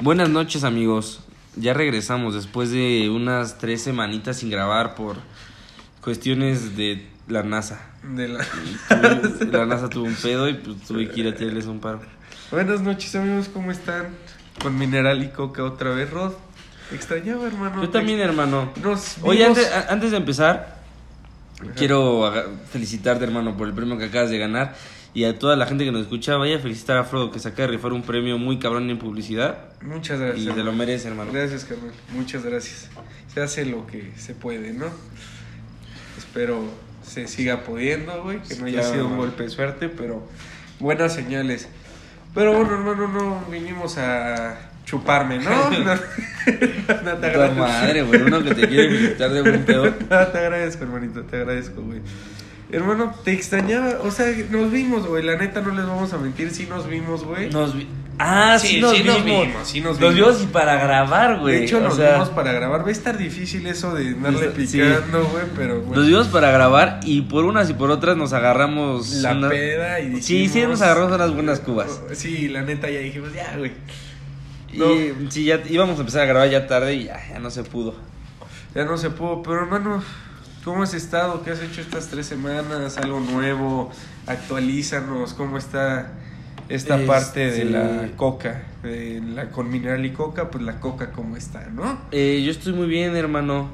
Buenas noches amigos, ya regresamos después de unas tres semanitas sin grabar por cuestiones de la NASA. De la... Tuve- la NASA tuvo un pedo y pues tuve que ir a tirarles un paro. Buenas noches amigos, ¿cómo están? Con Mineral y Coca otra vez, Rod. Te extrañaba, hermano. Yo también, hermano. Nos Oye, vimos- antes, a- antes de empezar, quiero felicitarte, hermano, por el premio que acabas de ganar. Y a toda la gente que nos escucha, vaya a felicitar a Frodo que se acaba de rifar un premio muy cabrón en publicidad. Muchas Y gracias. te lo hermano. merece, hermano. Gracias, carnal. Muchas gracias. Se hace lo que se puede, ¿no? Espero se siga pudiendo, güey. Que no haya Claro, sido un hermano. golpe de suerte, pero buenas señales. Pero bueno, hermano, no vinimos a chuparme, ¿no? no, no te agradezco. madre, güey, uno que te quiere felicitar de buen pedo. Ah, te agradezco, hermanito, te agradezco, güey. Hermano, te extrañaba, o sea, nos vimos, güey, la neta no les vamos a mentir, sí nos vimos, güey. Nos vi- Ah, sí, Sí, nos, sí vimos. nos vimos, sí nos Nos vimos. vimos y para grabar, güey. de hecho, o nos sea, vimos para grabar, va a estar difícil eso de andarle picando, güey, pero bueno. Nos vimos para grabar y por unas y por otras nos agarramos. la una- peda y dijimos... Sí, sí, nos agarramos unas buenas cubas. Sí, la neta ya dijimos, ya, güey. Y sí, ya íbamos a empezar a grabar ya tarde y ya, ya no se pudo. Ya no se pudo, pero hermano, ¿cómo has estado? ¿Qué has hecho estas tres semanas? ¿Algo nuevo? Actualízanos, ¿cómo está esta Este- parte de la coca? De la con mineral y coca, pues la coca, ¿cómo está, no? Eh, yo estoy muy bien, hermano.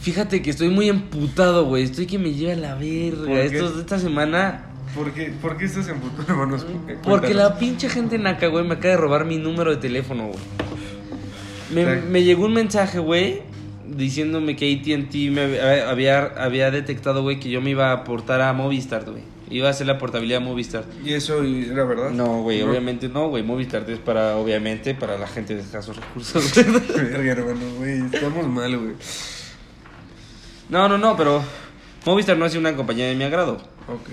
Fíjate que estoy muy emputado, güey. Estoy que me lleva la ¿Por verga. qué? Estos, esta semana. ¿Por qué, por qué estás en puto, hermanos? Porque la pinche gente naca, güey, me acaba de robar mi número de teléfono, güey. Me, me llegó un mensaje, güey, diciéndome que ATT me había, había, detectado, güey, que yo me iba a aportar a Movistar, güey. Iba a hacer la portabilidad a Movistar. ¿Y eso era verdad? No, güey, obviamente no, güey. Movistar es para, obviamente, para la gente de escasos recursos. Verga, hermano, güey, estamos mal, güey. no, no, no, pero Movistar no es una compañía de mi agrado. Ok.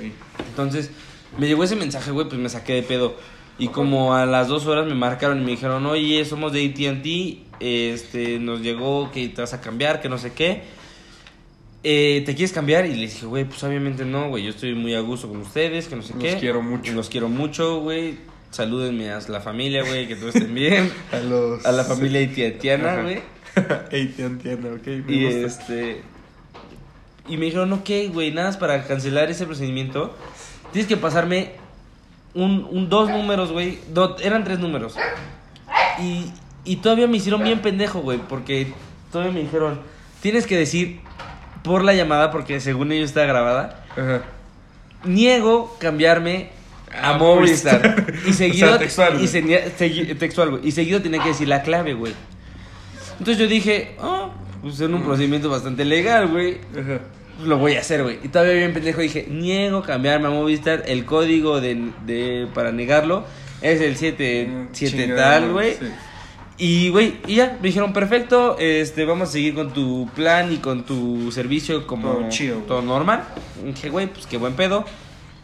Entonces, me llegó ese mensaje, güey, pues me saqué de pedo. Y como a las dos horas me marcaron y me dijeron, oye, somos de ATT, este, nos llegó que te vas a cambiar, que no sé qué. Eh, ¿Te quieres cambiar? Y les dije, güey, pues obviamente no, güey, yo estoy muy a gusto con ustedes, que no sé Los qué. quiero mucho. Los quiero mucho, güey. Salúdenme a la familia, güey, que todos estén bien. A los... A la familia itiatiana, Ajá. güey. Entiendo, ok, me Y gusta. este. Y me dijeron, ok, güey, nada más para cancelar ese procedimiento. Tienes que pasarme un, un dos números, güey. Eran tres números. Y, y todavía me hicieron bien pendejo, güey. Porque todavía me dijeron, tienes que decir por la llamada, porque según ellos está grabada. Ajá. Niego cambiarme a, A Movistar. Movistar. Y seguido. O sea, textual, y se- textual, güey. Y seguido tenía que decir la clave, güey. Entonces yo dije, oh, pues en un procedimiento bastante legal, güey. Ajá. Lo voy a hacer, güey. Y todavía bien pendejo dije, niego cambiarme a Movistar. El código de, de para negarlo es el 7 Mm, 7 chingada, tal, güey. sí. Y, güey, y ya, me dijeron, perfecto, este, vamos a seguir con tu plan y con tu servicio como Todo chido, güey. todo normal. Y dije, güey, pues qué buen pedo.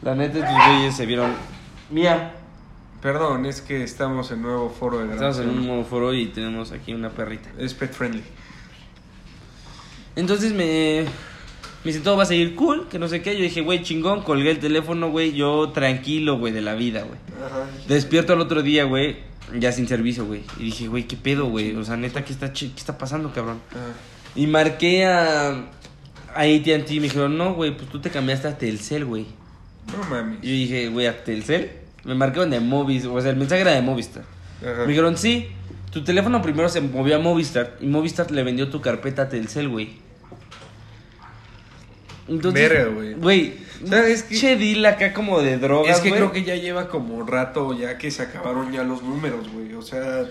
La neta, estos güeyes se vieron, mía, Perdón, es que estamos en nuevo foro de estamos en un nuevo foro y tenemos aquí una perrita. Es pet friendly. Entonces me, me dice, todo va a seguir cool, que no sé qué. Yo dije, güey, chingón, colgué el teléfono, güey, yo tranquilo, güey, de la vida, güey. Ajá. Despierto al otro día, güey, ya sin servicio, güey. Y dije, güey, ¿qué pedo, güey? O sea, neta, ¿qué está, qué está pasando, cabrón? Y marqué a, a AT&T y me dijeron, no, güey, pues tú te cambiaste a Telcel, güey. No mames. Yo dije, güey, ¿a Telcel? Me marcaron de Movistar, o sea, el mensaje era de Movistar. Ajá. Me dijeron, sí, tu teléfono primero se movió a Movistar y Movistar le vendió tu carpeta a Telcel, güey. Verga, güey. Güey, ¿Sabes qué? che deal acá como de drogas, Es que güey. creo que ya lleva como rato ya que se acabaron ya los números, güey. O sea,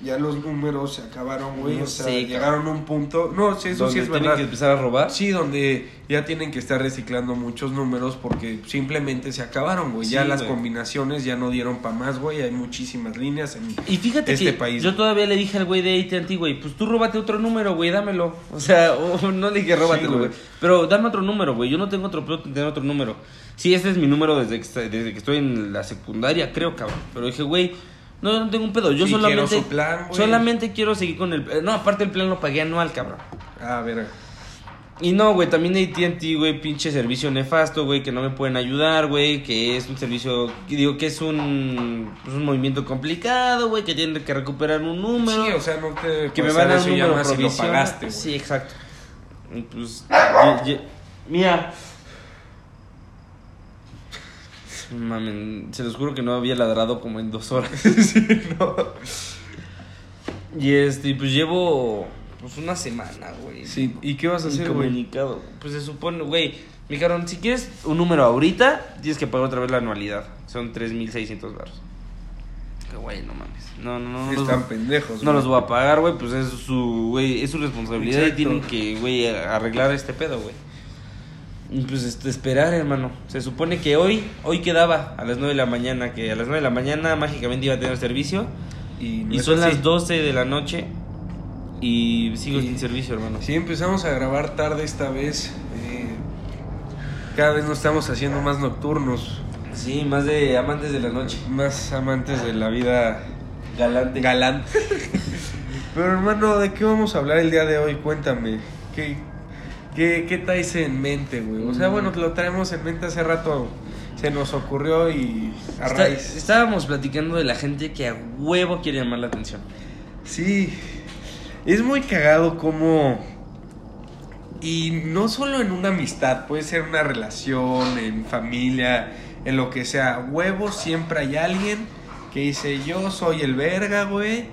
ya los números se acabaron, güey. No o sea, sé, llegaron a un punto. No, sí, eso donde sí es tienen verdad. que empezar a robar. Sí, donde ya tienen que estar reciclando muchos números porque simplemente se acabaron, güey. ya las güey. combinaciones ya no dieron para más, güey. Hay muchísimas líneas en Y fíjate este que país. yo todavía le dije al güey de AT&T, güey, pues tú róbate otro número, güey, dámelo. O sea, o no le dije róbatelo, Sí, güey. Pero dame otro número, güey. Yo no tengo otro problema tener otro número. Sí, este es mi número desde que, desde que estoy en la secundaria, creo, cabrón. Pero dije, güey, no, no tengo un pedo. Yo Sí, solamente quiero su plan, güey. solamente quiero seguir con el eh, no, aparte el plan lo pagué anual, cabrón. Ah, verga. Y no, güey, también AT&T, güey, pinche servicio nefasto, güey, que no me pueden ayudar, güey, que es un servicio, digo que es un, pues, un movimiento complicado, güey, que tienen que recuperar un número. Sí, o sea, no te que me van a dar un número y lo pagaste, güey. Sí, exacto. Y pues, mira. Mamen, se los juro que no había ladrado como en dos horas. sí, no. Y este, pues llevo pues una semana, güey. Sí, ¿y qué vas a hacer, güey? Incomunicado. Pues se supone, güey, mi carón, si quieres un número ahorita, tienes que pagar otra vez la anualidad. Son 3.600 baros. Que güey, no mames. No, no, no. los Están voy- pendejos. no güey. los voy a pagar, güey, pues es su, güey, es su responsabilidad Exacto. y tienen que, güey, arreglar este pedo, güey. Pues este, esperar, hermano. Se supone que hoy, hoy quedaba a las 9 de la mañana, que a las 9 de la mañana mágicamente iba a tener servicio. Y, son así. las 12 de la noche y sigo sin servicio, hermano. Sí, empezamos a grabar tarde esta vez. eh, cada vez nos estamos haciendo más nocturnos, Sí, más de amantes de la noche. más amantes de la vida Galante. galante. Pero hermano, ¿de qué vamos a hablar el día de hoy? Cuéntame. ¿Qué, qué, qué traes en mente, güey? O sea, bueno, lo traemos en mente hace rato. Se nos ocurrió y a Está- raíz. estábamos platicando de la gente que a huevo quiere llamar la atención. Sí, es muy cagado como... Y no solo en una amistad, puede ser una relación, en familia, en lo que sea. Huevo, siempre hay alguien que dice, yo soy el verga, güey.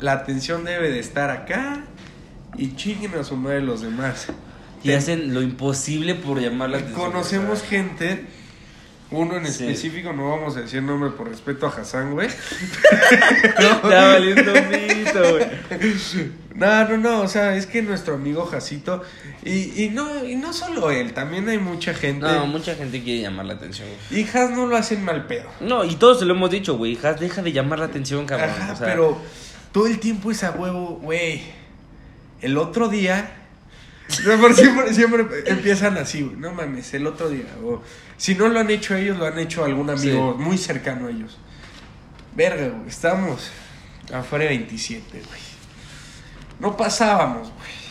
La atención debe de estar acá. Y chinguen a su madre los demás. Y Te- hacen lo imposible por llamar la atención. Conocemos gente, uno en Sí. específico, no vamos a decir nombre por respeto a Hassan, güey. Está valiendo pito, güey. No, no, no, o sea, es que nuestro amigo Jacito, y, y no, y no solo él, también hay mucha gente. No, mucha gente quiere llamar la atención, güey. Y Has no lo hacen mal pedo. No, y todos se lo hemos dicho, güey. Has, deja de llamar la atención, cabrón. Ajá, o sea, pero todo el tiempo es a huevo, güey. El otro día. No, siempre, siempre empiezan así, güey. No mames, el otro día. O, si no lo han hecho ellos, lo han hecho algún amigo muy cercano a ellos. Verga, güey. Estamos afuera de 27, güey. No pasábamos, güey.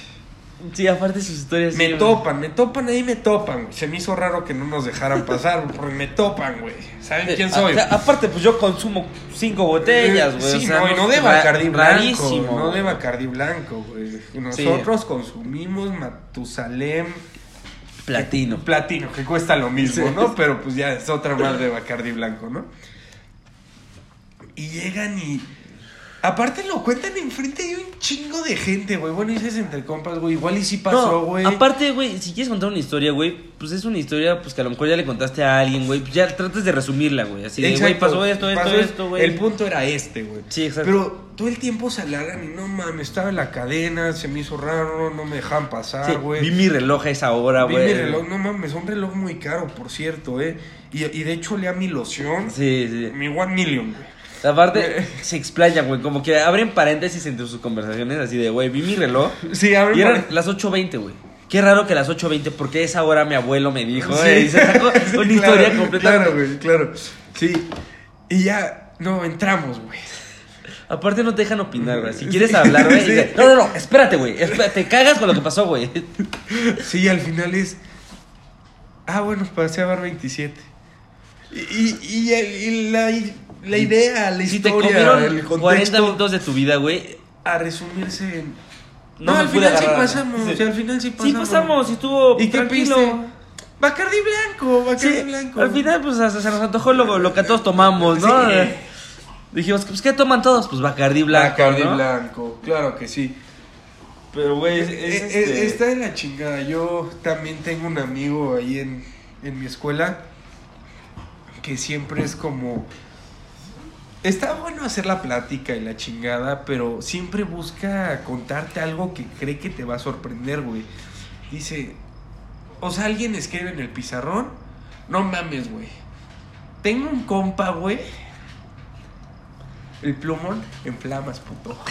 Sí, aparte sus historias. Me sí, topan, me topan ahí, me topan, güey. Se me hizo raro que no nos dejaran pasar, porque me topan, güey. ¿Saben Eh, quién soy? o sea, aparte, pues yo consumo cinco botellas, güey. Sí, o sea, no, y no de Bacardi blanco. rarísimo, No de. Bacardi blanco, güey. Nosotros consumimos Matusalem Platino. platino, que cuesta lo mismo, Sí. ¿no? Pero pues ya es otra más de Bacardi blanco, ¿no? Y llegan y. Aparte lo cuentan enfrente de un chingo de gente, güey. Bueno, dices entre compas, güey. Igual y sí pasó, No, güey. aparte, güey, si quieres contar una historia, güey, pues es una historia pues que a lo mejor ya le contaste a alguien, güey. pues Ya tratas de resumirla, güey. Así de, güey, pasó esto, esto, Pasó esto, güey. El punto era este, güey. Sí, exacto. Pero todo el tiempo se alargan y no mames, estaba en la cadena, se me hizo raro, no me dejaban pasar, Sí, güey. vi mi reloj a esa hora, Vi güey. mi reloj, no mames, un reloj muy caro, por cierto, eh. Y, y de hecho lea mi loción, Sí, sí. mi One Million, güey. Aparte, se explayan, güey. Como que abren paréntesis entre sus conversaciones, así de, güey, vi mi reloj. Sí, a ver, Y eran las 8.20, güey. Qué raro que las 8.20, porque esa hora mi abuelo me dijo, güey. Y se sacó una historia completa. Claro, güey, claro. Sí. Y ya, no, entramos, güey. Aparte no te dejan opinar, güey. Si Sí. quieres hablar, güey. Sí. No, no, no, espérate, güey. Te cagas con lo que pasó, güey. Sí, al final es. Ah, bueno, pasé a bar 27. Y, y, y el- y la, la idea, la Si te historia, comieron el 40 contexto. minutos de tu vida, güey. A resumirse en. No al final sí pasamos. Sí. al final sí Sí, pasamos. pasamos, y estuvo ¿Y qué piste? Bacardi blanco, Bacardi Sí, blanco. al final, pues hasta se nos antojó lo, lo que todos tomamos, ¿no? Sí. Dijimos, pues, ¿qué toman todos? Pues Bacardi Blanco, Bacardi ¿no? blanco, claro que sí. Pero, güey, es, Eh, es, eh, este- Está en la chingada. Yo también tengo un amigo ahí en, en mi escuela que siempre es como... Está bueno hacer la plática y la chingada, pero siempre busca contarte algo que cree que te va a sorprender, güey. Dice, o sea, alguien escribe en el pizarrón, no mames, güey. Tengo un compa, güey. El plumón en flamas, puto.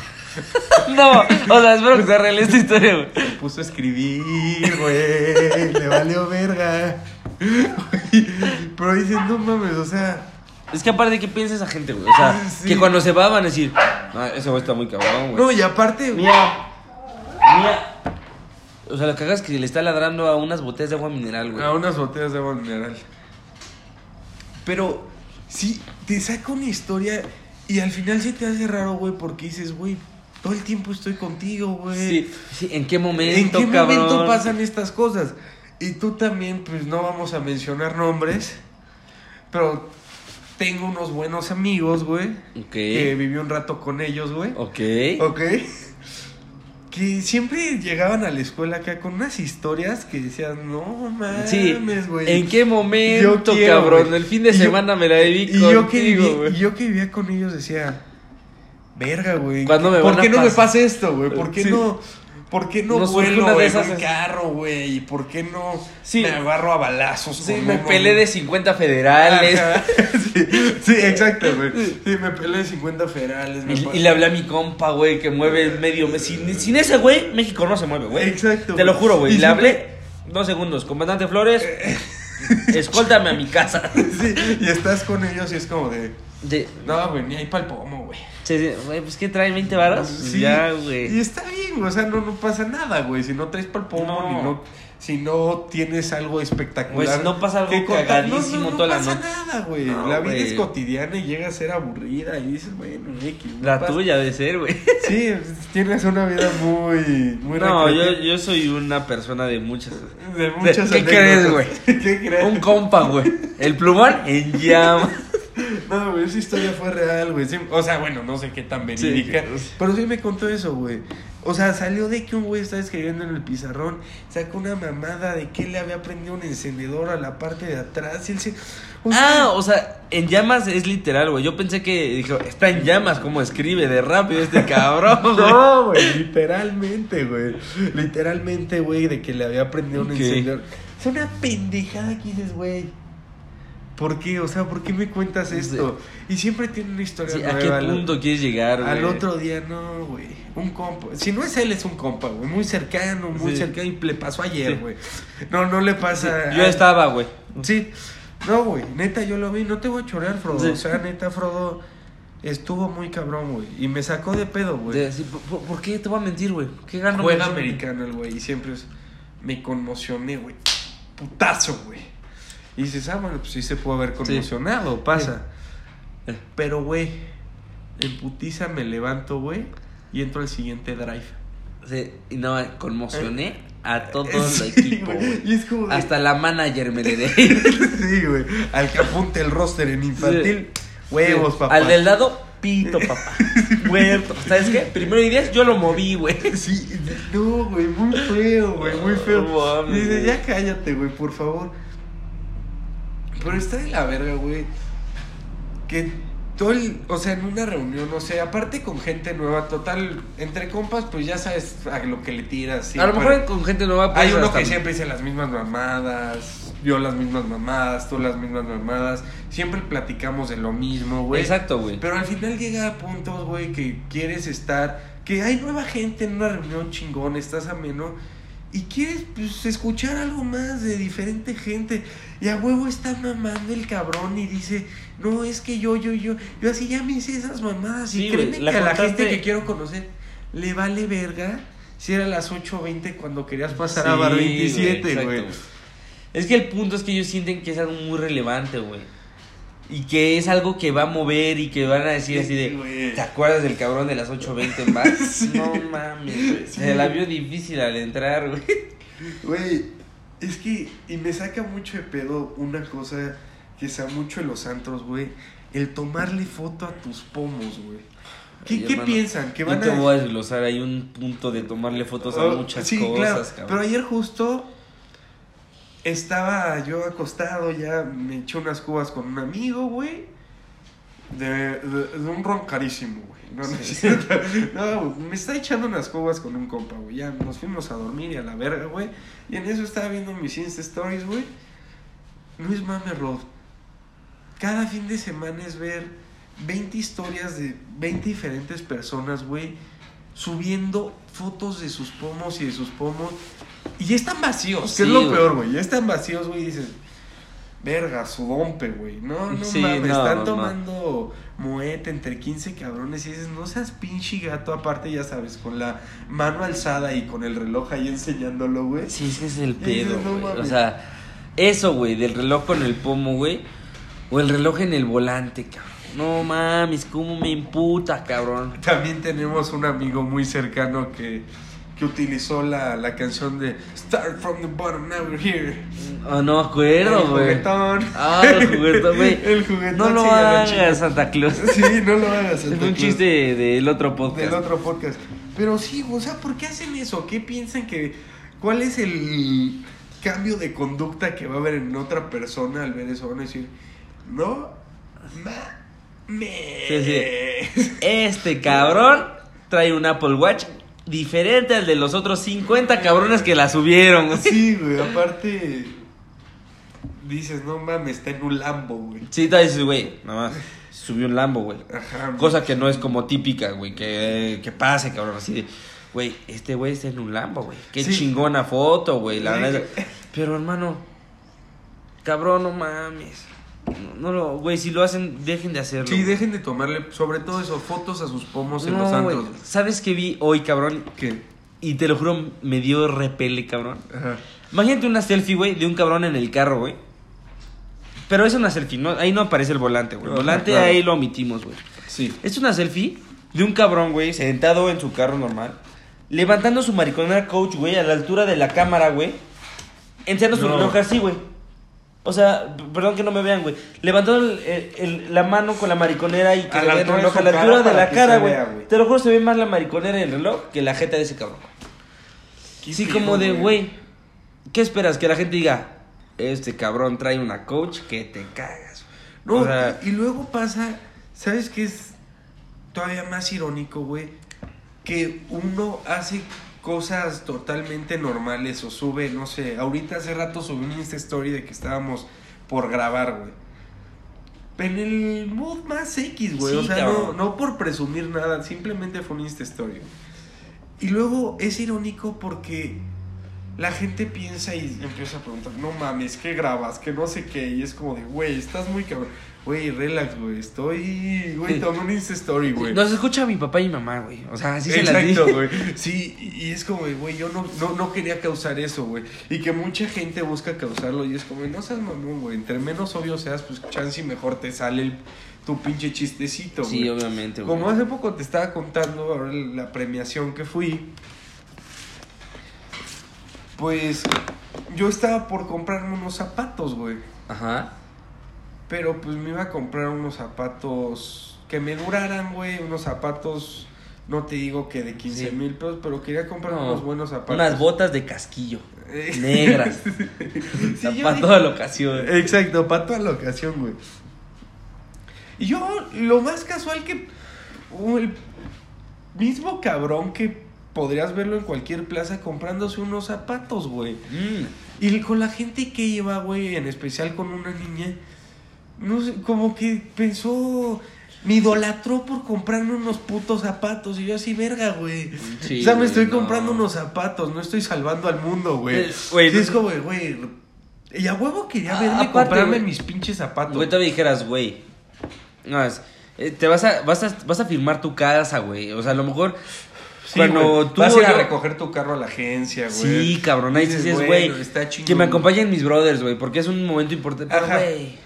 No, o sea, espero que se arregle esta historia, güey. Se puso a escribir, güey. Le valió verga. Pero dicen, no mames, o sea. Es que aparte, ¿qué piensa esa gente, güey? O sea, Sí. que cuando se va van a decir, ese güey está muy cabrón, güey. No, y aparte, Mía, mía. O sea, lo que hagas es que le está ladrando a unas botellas de agua mineral, güey. A unas botellas de agua mineral. Pero, sí, te saca una historia y al final se te hace raro, güey, porque dices, güey, todo el tiempo estoy contigo, güey. Sí, sí, ¿en qué momento, ¿En qué cabrón? momento pasan estas cosas? Y tú también, pues no vamos a mencionar nombres, pero tengo unos buenos amigos, güey, Ok. que viví un rato con ellos, güey. Ok. Ok. Que siempre llegaban a la escuela acá con unas historias que decían, no mames, Sí, güey. ¿en qué momento, Yo quiero, cabrón? güey. El fin de Y yo- semana me la dedico Y yo que, contigo, viví- güey. y yo que vivía con ellos decía, verga, güey. ¿Cuándo me ¿Por qué no me pas- pasa esto, güey? ¿Por qué Sí. no, por qué no, No surge vuelo una de en esas- un carro, güey? ¿Y por qué no Sí. me agarro a balazos? Sí, con me uno? pelé de 50 federales. Sí, sí, exacto, güey. Sí, me pelé de 50 federales. me Y, y le hablé a mi compa, güey, que mueve medio... mes. Sin, sin ese güey, México no se mueve, güey. Exacto, Te lo juro, güey. Y Le hablé dos segundos. Comandante Flores, escóltame a mi casa. Sí, y estás con ellos y es como de, De, no, güey, ni hay pa'l pomo, güey. pues ¿qué trae 20 varas? Sí, Ya, Y güey. está bien, güey, o sea, no, no pasa nada, güey. Si no traes pa'l pomo, No. ni no, si no tienes algo espectacular. Güey, si no pasa algo que cagadísimo no, no, no toda la pasa noche. nada, güey. No, la vida güey. es cotidiana y llega a ser aburrida y dices, bueno, X. no La pasa- tuya de ser, güey. Sí, tienes una vida muy, muy No, yo, yo soy una persona de muchas... De muchas ¿Qué crees, güey? ¿Qué crees? Un compa, güey. El plumón en llama. No, güey, esa historia fue real, güey. Sí, o sea, bueno, no sé qué tan verídica. Sí. Pero sí me contó eso, güey. O sea, salió de que un güey estaba escribiendo en el pizarrón, sacó una mamada de que él le había prendido un encendedor a la parte de atrás y él se... o sea, Ah, o sea, en llamas es literal, güey. Yo pensé que dijo, está en llamas, como escribe de rápido este cabrón, güey. No, güey, literalmente, güey. Literalmente, güey, de que le había prendido un encendedor. Es una pendejada que dices, güey. ¿Por qué? O sea, ¿por qué me cuentas esto? Y siempre tiene una historia Sí, ¿A nueva. qué al- punto quieres llegar, güey? Al otro día, no, güey. Un compa. Si no es él, es un compa, güey. Muy cercano, muy Sí. cercano. Y le pasó ayer, Sí. güey. No, no le pasa. yo estaba, güey. Sí. No, güey. Neta, yo lo vi. No te voy a chorear, Frodo. O sea, neta, Frodo estuvo muy cabrón, güey. Y me sacó de pedo, güey. De- sí, ¿por, qué te voy a mentir, güey? ¿Qué gano? Juega americano el güey. Y siempre es. Me conmocioné, güey. Putazo, güey. Y dices, ah, bueno, pues sí se puede haber conmocionado. Pasa. Eh. Pero, güey, en putiza me levanto, güey, y entro al siguiente drive. Sí, y no, conmocioné a todo Eh, Sí, el equipo, güey. es como de- Hasta la manager me le dé. sí, güey. Al que apunte el roster en infantil, huevos, papá. Al del lado, pito, papá. Muerto. ¿Sabes qué? Primero y diez, yo lo moví, güey. Sí, no, güey, muy feo, güey, muy feo. Y güey. ya cállate, güey, por favor. Pero está de la verga, güey. Que todo el, o sea, en una reunión, o sea, aparte con gente nueva, total, entre compas, pues ya sabes a lo que le tiras. a lo mejor con gente nueva pues, Hay uno que siempre dice las mismas mamadas, yo las mismas mamadas, tú las mismas mamadas. Siempre platicamos de lo mismo, güey. Exacto, güey. Pero al final llega a puntos, güey, que quieres estar, que hay nueva gente en una reunión chingón, estás ameno, y quieres, pues, escuchar algo más de diferente gente. Y a huevo está mamando el cabrón y dice, no, es que yo, yo, yo, yo así ya me hice esas mamadas. Sí, y créeme que a la gente que quiero conocer le vale verga si era las 8.20 cuando querías pasar Sí, a bar güey, 27, exacto, güey. Es que el punto es que ellos sienten que es algo muy relevante, güey. Y que es algo que va a mover y que van a decir así de. ¿te acuerdas del cabrón de las 8.20 en bar? Sí. No mames, güey. Sí. Se la vio difícil al entrar, güey. Güey, es que, y me saca mucho de pedo una cosa que sea mucho en los antros, güey. El tomarle foto a tus pomos, güey. ¿Qué, Ay, qué hermano, piensan? Que Yo van te a... voy a desglosar, hay un punto de tomarle fotos a Oh, muchas sí, cosas, claro. cabrón. Pero ayer justo estaba yo acostado, ya me eché unas cubas con un amigo, güey. De, de- de un ron carísimo, güey. No, no, Sí. No, güey, me está echando unas cubas con un compa, güey. Ya nos fuimos a dormir y a la verga, güey. Y en eso estaba viendo mis Insta Stories, güey. No es mame, Rod. Cada fin de semana es ver 20 historias de 20 diferentes personas, güey, subiendo fotos de sus pomos y de sus pomos. Y ya están vacíos, que Sí, es lo peor, güey. Ya están vacíos, güey. Y dices, verga, su dompe, güey. No, no Sí, mames, no, están no. tomando moete entre 15 cabrones y dices, no seas pinche gato, aparte ya sabes, con la mano alzada y con el reloj ahí enseñándolo, güey. Sí, ese es el pedo, no güey. O sea, eso, güey, del reloj con el pomo, güey. O el reloj en el volante, cabrón. No mames, cómo me imputa, cabrón. También tenemos un amigo muy cercano que, que utilizó la, la canción de Start from the bottom, now we're here. Ah, no me acuerdo, el güey. juguetón. Ah, el juguetón, güey. El juguetón. No lo hagas. Santa Claus. Sí, no lo hagas. Es Santa un Claus. chiste del otro podcast. Del otro podcast. Pero sí, o sea, ¿por qué hacen eso? ¿Qué piensan que... ¿Cuál es el cambio de conducta que va a haber en otra persona al ver eso? Van a decir, no mames. Sí, sí. Este cabrón trae un Apple Watch diferente al de los otros 50 cabrones que la subieron. güey. Sí, güey, aparte... Dices, no mames, está en un Lambo, güey. Sí, te dices, güey, nada más. Subió un Lambo, güey. Ajá. Cosa que no es como típica, güey, que, que pase, cabrón, así de, güey, este güey está en un Lambo, güey. Qué Sí. chingona foto, güey, la Sí. verdad. Pero, hermano, cabrón, no mames. No, lo, güey, si lo hacen, dejen de hacerlo. Sí, dejen de tomarle, sobre todo eso, fotos a sus pomos en No, los antros. ¿Sabes qué vi hoy, cabrón? ¿Qué? Y te lo juro, me dio repele, cabrón. Ajá. Imagínate una selfie, güey, de un cabrón en el carro, güey. Pero es una selfie, ¿no? ahí no aparece el volante, güey. El volante claro. ahí lo omitimos, güey. Sí. Es una selfie de un cabrón, güey, sentado en su carro normal, levantando su mariconera coach, güey, a la altura de la cámara, güey, enseñando su reloj así, güey. O sea, perdón que no me vean, güey. Levantando el- el- el- la mano con la mariconera y que A le la el reloj a la altura de la cara, güey. Te lo juro, se ve más la mariconera y el reloj que la jeta de ese cabrón. Qué Sí, como de, güey, ¿qué esperas? Que la gente diga, este cabrón trae una coach que te cagas. No, O sea, y luego pasa, ¿sabes qué es todavía más irónico, güey? Que uno hace cosas totalmente normales o sube, no sé, ahorita hace rato subí un Insta Story de que estábamos por grabar, güey. En el mood más X, güey. Sí, o sea, no, no por presumir nada, simplemente fue un Insta Story. Y luego es irónico porque la gente piensa y empieza a preguntar, no mames, ¿qué grabas? Que no sé qué. Y es como de, güey, estás muy cabrón. Güey, relax, güey. Estoy, güey, tomé un Insta Story, güey. nos escucha mi papá y mi mamá, güey. O sea, así se las güey. Sí, y es como, de, güey, yo no, no, no quería causar eso, güey. Y que mucha gente busca causarlo y es como, no seas mamón, güey. Entre menos obvio seas, pues chance y mejor te sale el- tu pinche chistecito, güey. Sí, obviamente, güey. Como hace poco te estaba contando, ahora la premiación que fui, pues yo estaba por comprarme unos zapatos, güey. Ajá. Pero pues me iba a comprar unos zapatos que me duraran, güey. Unos zapatos, no te digo que de 15 Sí. mil pesos, pero quería comprar No, unos buenos zapatos. Unas botas de casquillo. Eh. Negras. Sí, para dije- toda la ocasión. Exacto, para toda la ocasión, güey. Y yo, lo más casual que. el mismo cabrón que podrías verlo en cualquier plaza comprándose unos zapatos, güey. Mm. Y con la gente que iba, güey, en especial con una niña, no sé, como que pensó. Me idolatró por comprarme unos putos zapatos. Y yo así, verga, güey. Sí, o sea, me estoy no. comprando unos zapatos, no estoy salvando al mundo, güey. Güey, Sí, es como, güey. Y a huevo quería Ah, verme aparte, comprarme mis pinches zapatos. Güey, todavía dijeras, güey. No, es, eh, te vas a, vas a, vas a firmar tu casa, güey. O sea, a lo mejor Sí, cuando tú vas a ir a recoger tu carro a la agencia, güey. Sí, cabrón, ahí Dices, güey, que me acompañen mis brothers, güey, porque es un momento importante. Ajá. güey,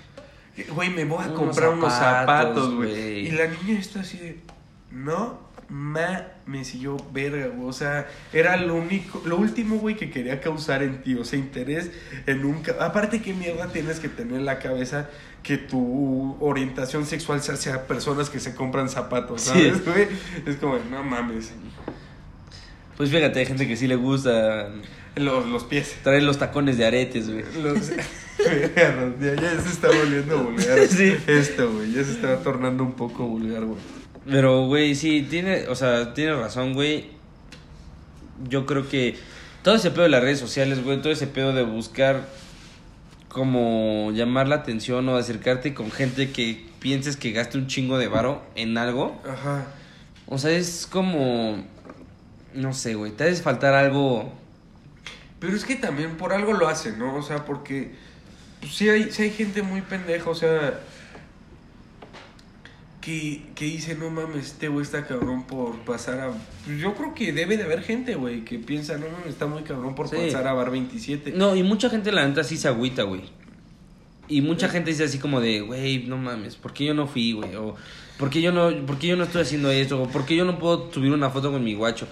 Güey, me voy a Unos comprar unos zapatos, güey. Y la niña está así de, no mames, y yo, verga, güey. O sea, era lo único, lo último, güey, que quería causar en ti. O sea, interés en un... Aparte, ¿qué mierda tienes que tener en la cabeza que tu orientación sexual sea hacia personas que se compran zapatos. ¿sabes, güey? Es como, no mames. Pues fíjate, hay gente que sí le gusta Los, los pies. traer los tacones de aretes, güey. Los... Ya, ya se está volviendo vulgar. Sí. Esto, güey. Ya se está tornando un poco vulgar, güey. Pero, güey, sí, tiene, o sea, tiene razón, güey. Yo creo que todo ese pedo de las redes sociales, güey, todo ese pedo de buscar como llamar la atención o acercarte con gente que pienses que gaste un chingo de varo en algo. Ajá. O sea, es como, no sé, güey, te hace faltar algo. Pero es que también por algo lo hacen, ¿no? O sea, porque pues, sí, hay, sí hay gente muy pendeja, o sea, que, que dice, no mames, este güey está cabrón por pasar a... Pues, yo creo que debe de haber gente, güey, que piensa, no mames, está muy cabrón por Sí. pasar a Bar 27. No, y mucha gente la neta sí se agüita, güey. Y mucha gente dice así como de, güey, no mames, ¿por qué yo no fui, güey? O ¿por qué yo no, por qué yo no estoy haciendo esto? O ¿por qué yo no puedo subir una foto con mi guacho?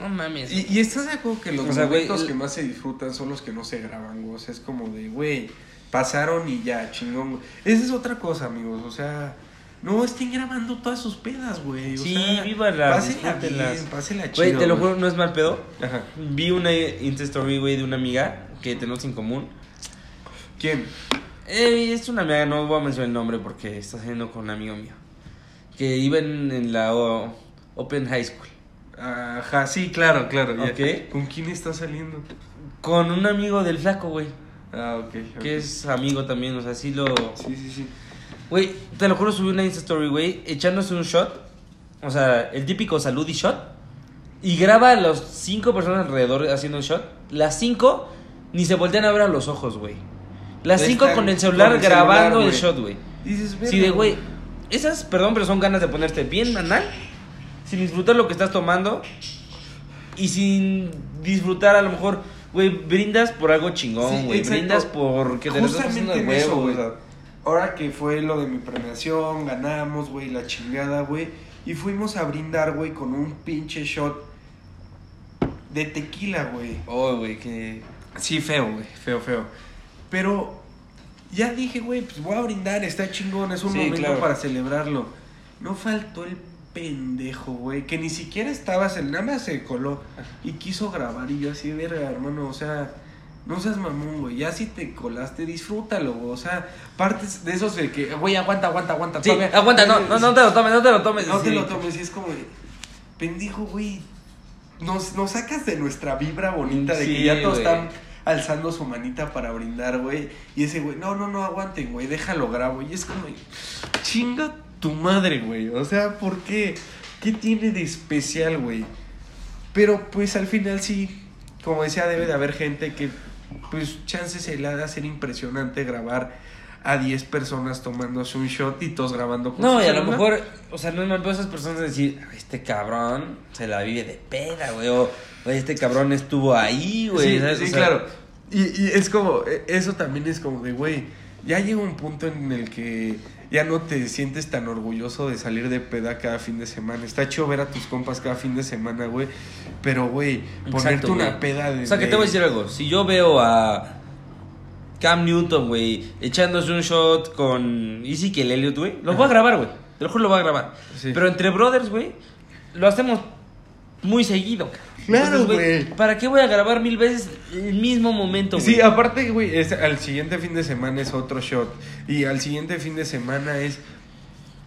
No mames. Y, y estás de acuerdo que los O sea, momentos el- que más se disfrutan son los que no se graban, güey. O sea, es como de, güey, pasaron y ya, chingón, güey. Esa es otra cosa, amigos. O sea, no estén grabando todas sus pedas, güey. O Sí, sea, vívalas, Pásenla disfrútenlas. bien, pásenla chido. Güey, te lo juro, no es mal pedo. Ajá. Vi una Insta Story, güey, de una amiga que tenemos en común. ¿Quién? Eh, es una amiga, no voy a mencionar el nombre porque está saliendo con un amigo mío. Que iba en, en la o- Open High School. Ajá, sí, claro, claro. ya. ¿Con quién está saliendo? Con un amigo del flaco, güey. Ah, ok. ok. Que es amigo también, o sea, sí lo... Sí, sí, sí. Güey, te lo juro, subí una Insta Story, güey, echándose un shot. O sea, el típico salud y shot. Y graba a los cinco personas alrededor haciendo un shot. Las cinco ni se voltean a ver a los ojos, güey. Las cinco con el celular con el grabando celular, el shot, güey. Dices, Sí, de güey. Esas, perdón, pero son ganas de ponerte bien anal. Sin disfrutar lo que estás tomando. Y sin disfrutar, a lo mejor, güey, brindas por algo chingón, güey. brindas porque te lo estás pasando de huevo, güey. Ahora que fue lo de mi premiación, ganamos, güey, la chingada, güey. Y fuimos a brindar, güey, con un pinche shot de tequila, güey. Oh, güey, que. Sí, feo, güey, feo, feo. Pero ya dije, güey, pues voy a brindar, está chingón, es un Sí, momento claro. para celebrarlo. No faltó el pendejo, güey, que ni siquiera estabas, el nada más se coló y quiso grabar y yo así, verga, hermano, o sea, no seas mamón, güey, ya si te colaste, disfrútalo, güey, o sea, partes de esos de que, güey, aguanta, aguanta, aguanta. Sí, aguanta, no, no, no te lo tomes, no te lo tomes. no te lo tomes, y es como de, pendejo, güey. Nos, nos sacas de nuestra vibra bonita de Sí, que ya todos están alzando su manita para brindar, güey. Y ese güey, no, no, no, aguanten, güey, déjalo grabo. Y es como, chinga tu madre, güey. O sea, ¿por qué? ¿Qué tiene de especial, güey? Pero pues al final sí, como decía, debe de haber gente que, pues, chances se le ha de hacer impresionante grabar a 10 personas tomándose un shot y todos grabando con No, y a lo mejor, o sea, no es mal pedo esas personas decir, este cabrón se la vive de peda, güey, o "Güey, este cabrón estuvo ahí, güey. Sí, ¿sabes? sí, O sea, claro. Y, y es como, eh, eso también es como de, güey, ya llega un punto en el que ya no te sientes tan orgulloso de salir de peda cada fin de semana. Está chido ver a tus compas cada fin de semana, güey. Pero, güey, ponerte una peda de... O sea, que te voy a decir algo. Si yo veo a Cam Newton, güey, echándose un shot con Easy que el Elliot, güey, lo voy a grabar, güey. Te lo juro, lo voy a grabar. Sí. Pero entre brothers, güey, lo hacemos muy seguido. Claro, güey. ¿Para qué voy a grabar mil veces el mismo momento, güey? Sí, aparte, güey, al siguiente fin de semana es otro shot. Y al siguiente fin de semana es.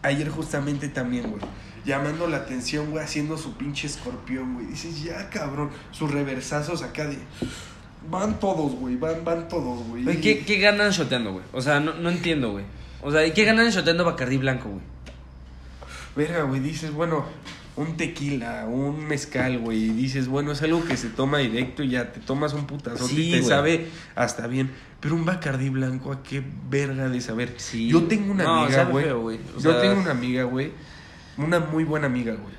Ayer justamente también, güey. Llamando la atención, güey, haciendo su pinche escorpión, güey. Dices, ya, cabrón. Sus reversazos acá de. Van todos, güey. Van, van todos, güey. ¿Qué, ¿Qué ganan shoteando, güey? O sea, no, no entiendo, güey. O sea, ¿y qué ganan shoteando Bacardí blanco, güey? Verga, güey, dices, bueno, un tequila, un mezcal, güey. Y dices, bueno, es algo que se toma directo y ya te tomas un putazo Sí, y te güey. sabe hasta bien. Pero un bacardí blanco, ¿a qué verga de saber? Sí. Yo tengo una No, amiga, güey. feo, güey. Yo sea- tengo una amiga, güey. Una muy buena amiga, güey.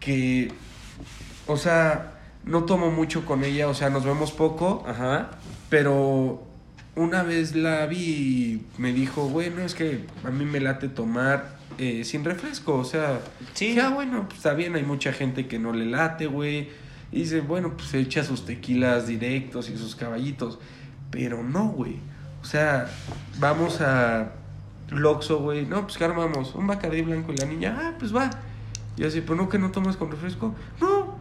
Que, o sea, no tomo mucho con ella, o sea, nos vemos poco. Ajá. Pero una vez la vi y me dijo, bueno, es que a mí me late tomar eh, sin refresco. O sea, Sí. dije, ah, bueno, pues está bien, hay mucha gente que no le late, güey. Y dice, bueno, pues echa sus tequilas directos y sus caballitos. Pero no, güey. O sea, vamos a Loxo, güey. No, pues ¿qué armamos? Un bacardí blanco y la niña, ah, pues va. Y así, pues no, que no tomas con refresco. No,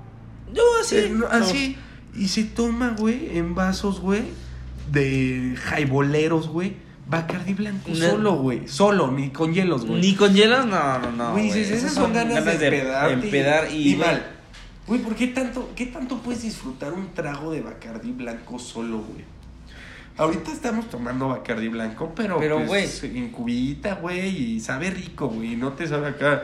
Yo así. eh, no, así. Y se toma, güey, en vasos, güey, de jaiboleros, güey. Bacardi blanco No. solo, güey. Solo, ni con hielos, güey. Ni con hielos, no, no, no. Güey, dices, esas son ganas, de empedarte. empedar y, y mal. Güey, ¿por qué tanto, qué tanto puedes disfrutar un trago de Bacardi blanco solo, güey? Ahorita estamos tomando Bacardi blanco, pero, Pero, pues, en cubita, güey, y sabe rico, güey. No te sabe acá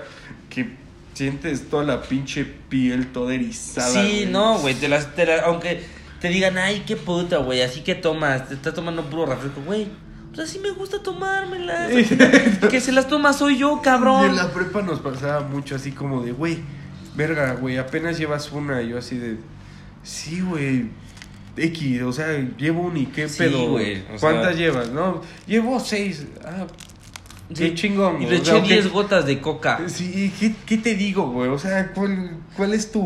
que sientes toda la pinche piel toda erizada. Sí, no, güey, te las, te la- aunque te digan, ay, qué puta, güey, así que tomas, te estás tomando puro refresco, güey. Pues así me gusta tomármelas. que se las toma soy yo, Y cabrón. en la prepa nos pasaba mucho así como de, güey, verga, güey, apenas llevas una. Y yo así de, sí, güey, X, o sea, llevo un y qué Sí, pedo. güey, ¿Cuántas sea- llevas? No, llevo seis. Ah, Sí. qué chingón. Y le eché ok. 10 gotas de coca. Sí, ¿qué, ¿qué te digo, güey? O sea, ¿cuál, ¿cuál es tu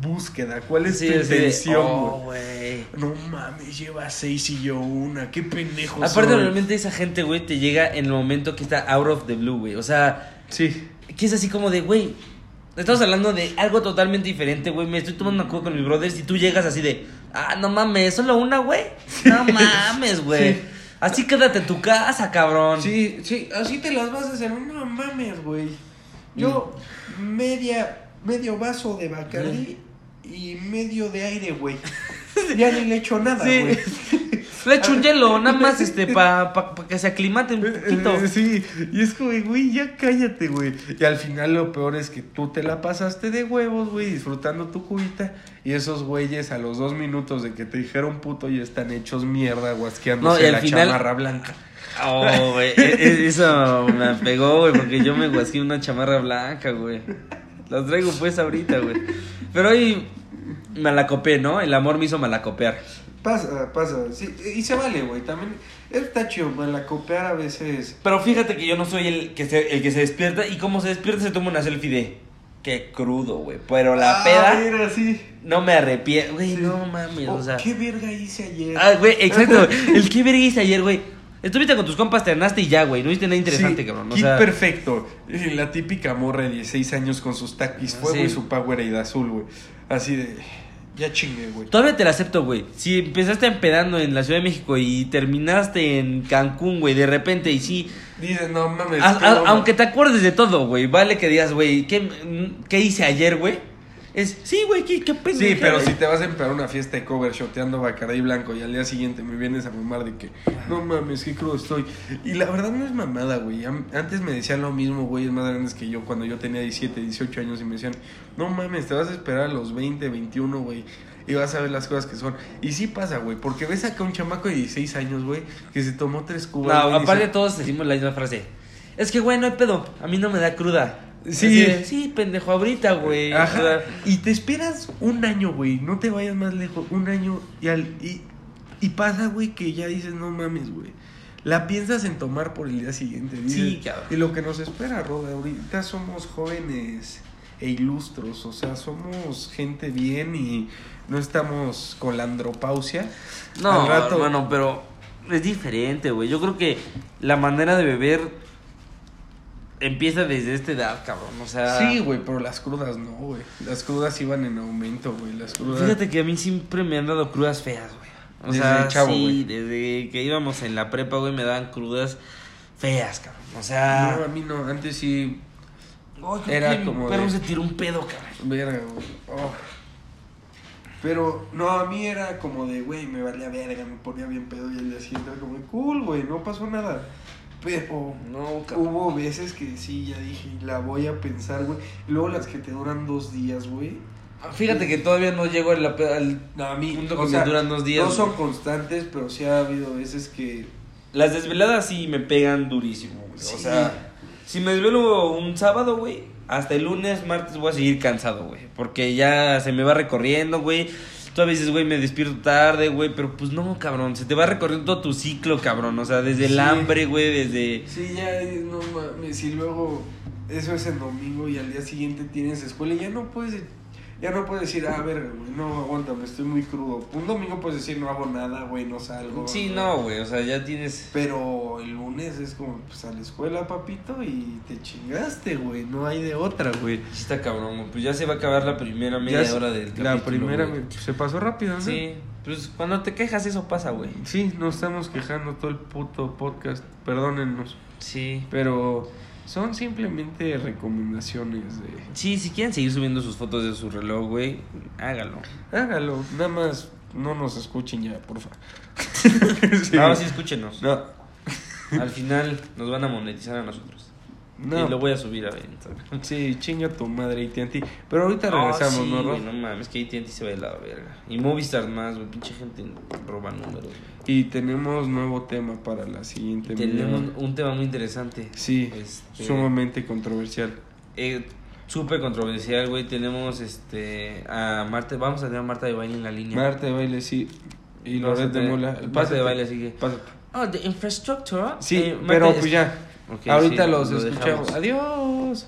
búsqueda? ¿Cuál es Sí, tu intención, oh, güey? No mames, lleva seis y yo una. Qué pendejo Aparte, soy. normalmente esa gente, güey, te llega en el momento que está out of the blue, güey. O sea, Sí. que es así como de, güey, estamos hablando de algo totalmente diferente, güey. Me estoy tomando una coca con mis brothers y tú llegas así de, ah, no mames, solo una, güey. No mames, güey. Sí. Así quédate en tu casa, cabrón. Sí, sí, así te las vas a hacer. No mames, güey. Yo, media, medio vaso de Bacardi y medio de aire, güey. Ya ni le echo nada, Sí. güey. Le echo un hielo, nada más, este, para pa, pa que se aclimate un poquito. Eh, Sí, y es como, güey, ya cállate, güey. Y al final lo peor es que tú te la pasaste de huevos, güey, disfrutando tu cubita. Y esos güeyes a los dos minutos de que te dijeron puto ya están hechos mierda, guasqueándose No, y la final- chamarra blanca. Oh, güey, e- e- eso me pegó, güey, porque yo me guasqué una chamarra blanca, güey. Las traigo pues ahorita, güey. Pero hoy me la copé, ¿no? El amor me hizo malacopear. Pasa, pasa. Sí, y se vale, güey. También está chido, la copiar a veces. Pero fíjate que yo no soy el que se, el que se despierta y como se despierta se toma una selfie de... Qué crudo, güey. Pero la Ah, peda Era así. no me arrepiento. Güey, Sí. no mames, Oh, o sea... ¿Qué verga hice ayer? Ah, güey, exacto. El qué verga hice ayer, güey. Estuviste con tus compas, te ganaste y ya, güey. No viste nada interesante, Sí, cabrón. O sea, perfecto. La típica morra de 16 años con sus taquis fuego Sí. y su Powerade azul, güey. Así de. Ya chingué, güey. Todavía te la acepto, güey. Si empezaste empedando en la Ciudad de México y terminaste en Cancún, güey, de repente y sí. Dices, no mames. a- a- aunque te acuerdes de todo, güey. Vale que digas, güey, ¿qué, ¿qué hice ayer, güey? Es, sí, güey, qué, qué pendeja, Sí, pero güey". si te vas a empezar una fiesta de cover shoteando Bacardi blanco y al día siguiente me vienes a mamar de que no mames, qué crudo estoy. Y la verdad no es mamada, güey. Antes me decían lo mismo, güey, es más grandes que yo cuando yo tenía 17, 18 años y me decían, no mames, te vas a esperar a los 20, 21, güey. Y vas a ver las cosas que son. Y sí pasa, güey, porque ves acá un chamaco de 16 años, güey, que se tomó tres cubas. No, aparte todos decimos la misma frase. Es que, güey, no hay pedo. A mí no me da cruda. Sí. De, sí, pendejo, ahorita, güey. O Ajá. sea, Y te esperas un año, güey. No te vayas más lejos. Un año y al y, y pasa, güey, que ya dices, no mames, güey. La piensas en tomar por el día siguiente. dices, Sí, cabrón. Y lo que nos espera, Roda, ahorita somos jóvenes e ilustros. O sea, somos gente bien y no estamos con la andropausia. No, rato- hermano, pero es diferente, güey. Yo creo que la manera de beber empieza desde esta edad, cabrón. O sea, Sí, güey, pero las crudas no, güey. Las crudas iban en aumento, güey. Las crudas. Fíjate que a mí siempre me han dado crudas feas, güey. O Desde sea, chavo, sí, desde que íbamos en la prepa, güey, me daban crudas feas, cabrón. O sea, No, a mí no. Antes sí. Creo era que como perro de- se tiró un pedo, cabrón. Verga, güey. Oh. Pero, no, a mí era como de, güey, me valía verga, me ponía bien pedo y el día siguiente era como, cool, güey, no pasó nada. Pero No, hubo veces que sí, ya dije, la voy a pensar, güey. Luego las que te duran dos días, güey. Fíjate que todavía no llego al, al- No, a mí, Punto que sea, duran dos días, No son constantes, pero sí ha habido veces que... Las desveladas sí me pegan durísimo, güey. Sí. O sea, si me desvelo un sábado, güey, hasta el lunes, martes voy a seguir cansado, güey. Porque ya se me va recorriendo, güey. Tú a veces, güey, me despierto tarde, güey, pero pues no, cabrón. Se te va recorriendo todo tu ciclo, cabrón. O sea, desde el hambre, güey, desde... Sí, ya, no mames, y luego eso es el domingo y al día siguiente tienes escuela y ya no puedes, ya no puedes decir, ah, ver, güey, no, aguántame, estoy muy crudo. Un domingo puedes decir, no hago nada, güey, no salgo. Sí, no, güey, o sea, ya tienes... Pero el lunes es como, pues a la escuela, papito, y te chingaste, güey, no hay de otra, güey. Sí está cabrón, güey. Pues ya se va a acabar la primera media hora del capítulo, La primera güey. se pasó rápido, ¿no? Sí, pues cuando te quejas eso pasa, güey. Sí, nos estamos quejando todo el puto podcast, perdónennos. Sí. Pero son simplemente recomendaciones de... Sí, si quieren seguir subiendo sus fotos de su reloj, güey, hágalo. Hágalo, nada más no nos escuchen ya, por favor. No, sí, escúchenos. No, Al final nos van a monetizar a nosotros. No. Y lo voy a subir a. Instagram. Sí, chinga tu madre AT&T. Pero ahorita Ah, regresamos, sí, ¿no, Rob? no mames, que AT&T se va de la verga. Y Movistar más, güey, pinche gente roba números. güey. Y tenemos nuevo tema para la siguiente. Tenemos un tema muy interesante. Sí, Este- sumamente controversial. Eh, Súper controversial, güey. Tenemos este a Marta, vamos a tener a Marta de baile en la línea. Marta de baile, sí. Y Loret de Mola. Marta de baile, así que. Pásate. Oh, the infrastructure. Sí, Eh, Marta pero es- pues ya. Ahorita los escuchamos. Adiós.